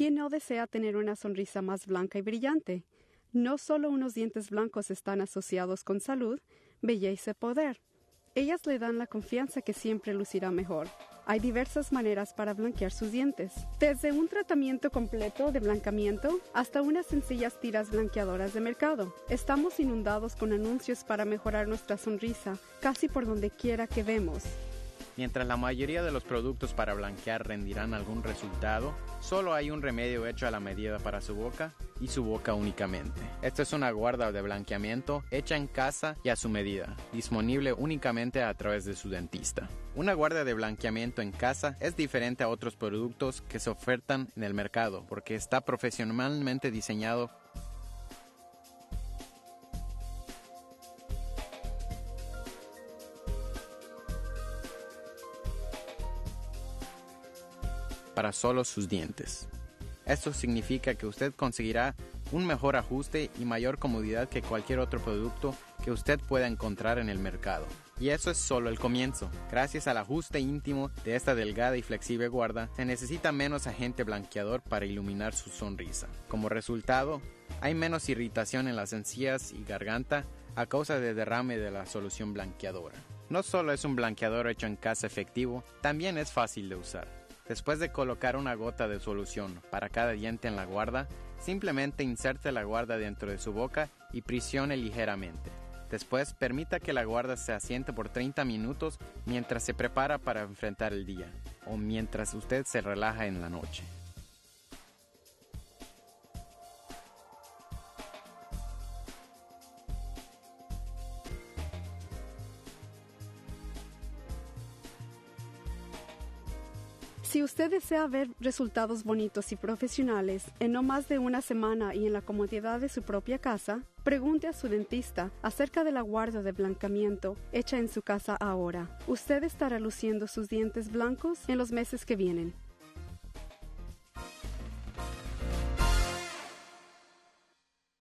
¿Quién no desea tener una sonrisa más blanca y brillante? No solo unos dientes blancos están asociados con salud, belleza y poder. Ellas le dan la confianza que siempre lucirá mejor. Hay diversas maneras para blanquear sus dientes, desde un tratamiento completo de blancamiento hasta unas sencillas tiras blanqueadoras de mercado. Estamos inundados con anuncios para mejorar nuestra sonrisa casi por donde quiera que vemos. Mientras la mayoría de los productos para blanquear rendirán algún resultado, solo hay un remedio hecho a la medida para su boca y su boca únicamente. Esta es una guarda de blanqueamiento hecha en casa y a su medida, disponible únicamente a través de su dentista. Una guarda de blanqueamiento en casa es diferente a otros productos que se ofertan en el mercado porque está profesionalmente diseñado para solo sus dientes. Esto significa que usted conseguirá un mejor ajuste y mayor comodidad que cualquier otro producto que usted pueda encontrar en el mercado. Y eso es solo el comienzo. Gracias al ajuste íntimo de esta delgada y flexible guarda, se necesita menos agente blanqueador para iluminar su sonrisa. Como resultado, hay menos irritación en las encías y garganta a causa de derrame de la solución blanqueadora. No solo es un blanqueador hecho en casa efectivo, también es fácil de usar. Después de colocar una gota de solución para cada diente en la guarda, simplemente inserte la guarda dentro de su boca y presione ligeramente. Después permita que la guarda se asiente por 30 minutos mientras se prepara para enfrentar el día o mientras usted se relaja en la noche. Si usted desea ver resultados bonitos y profesionales en no más de una semana y en la comodidad de su propia casa, pregunte a su dentista acerca de la guarda de blancamiento hecha en su casa ahora. Usted estará luciendo sus dientes blancos en los meses que vienen.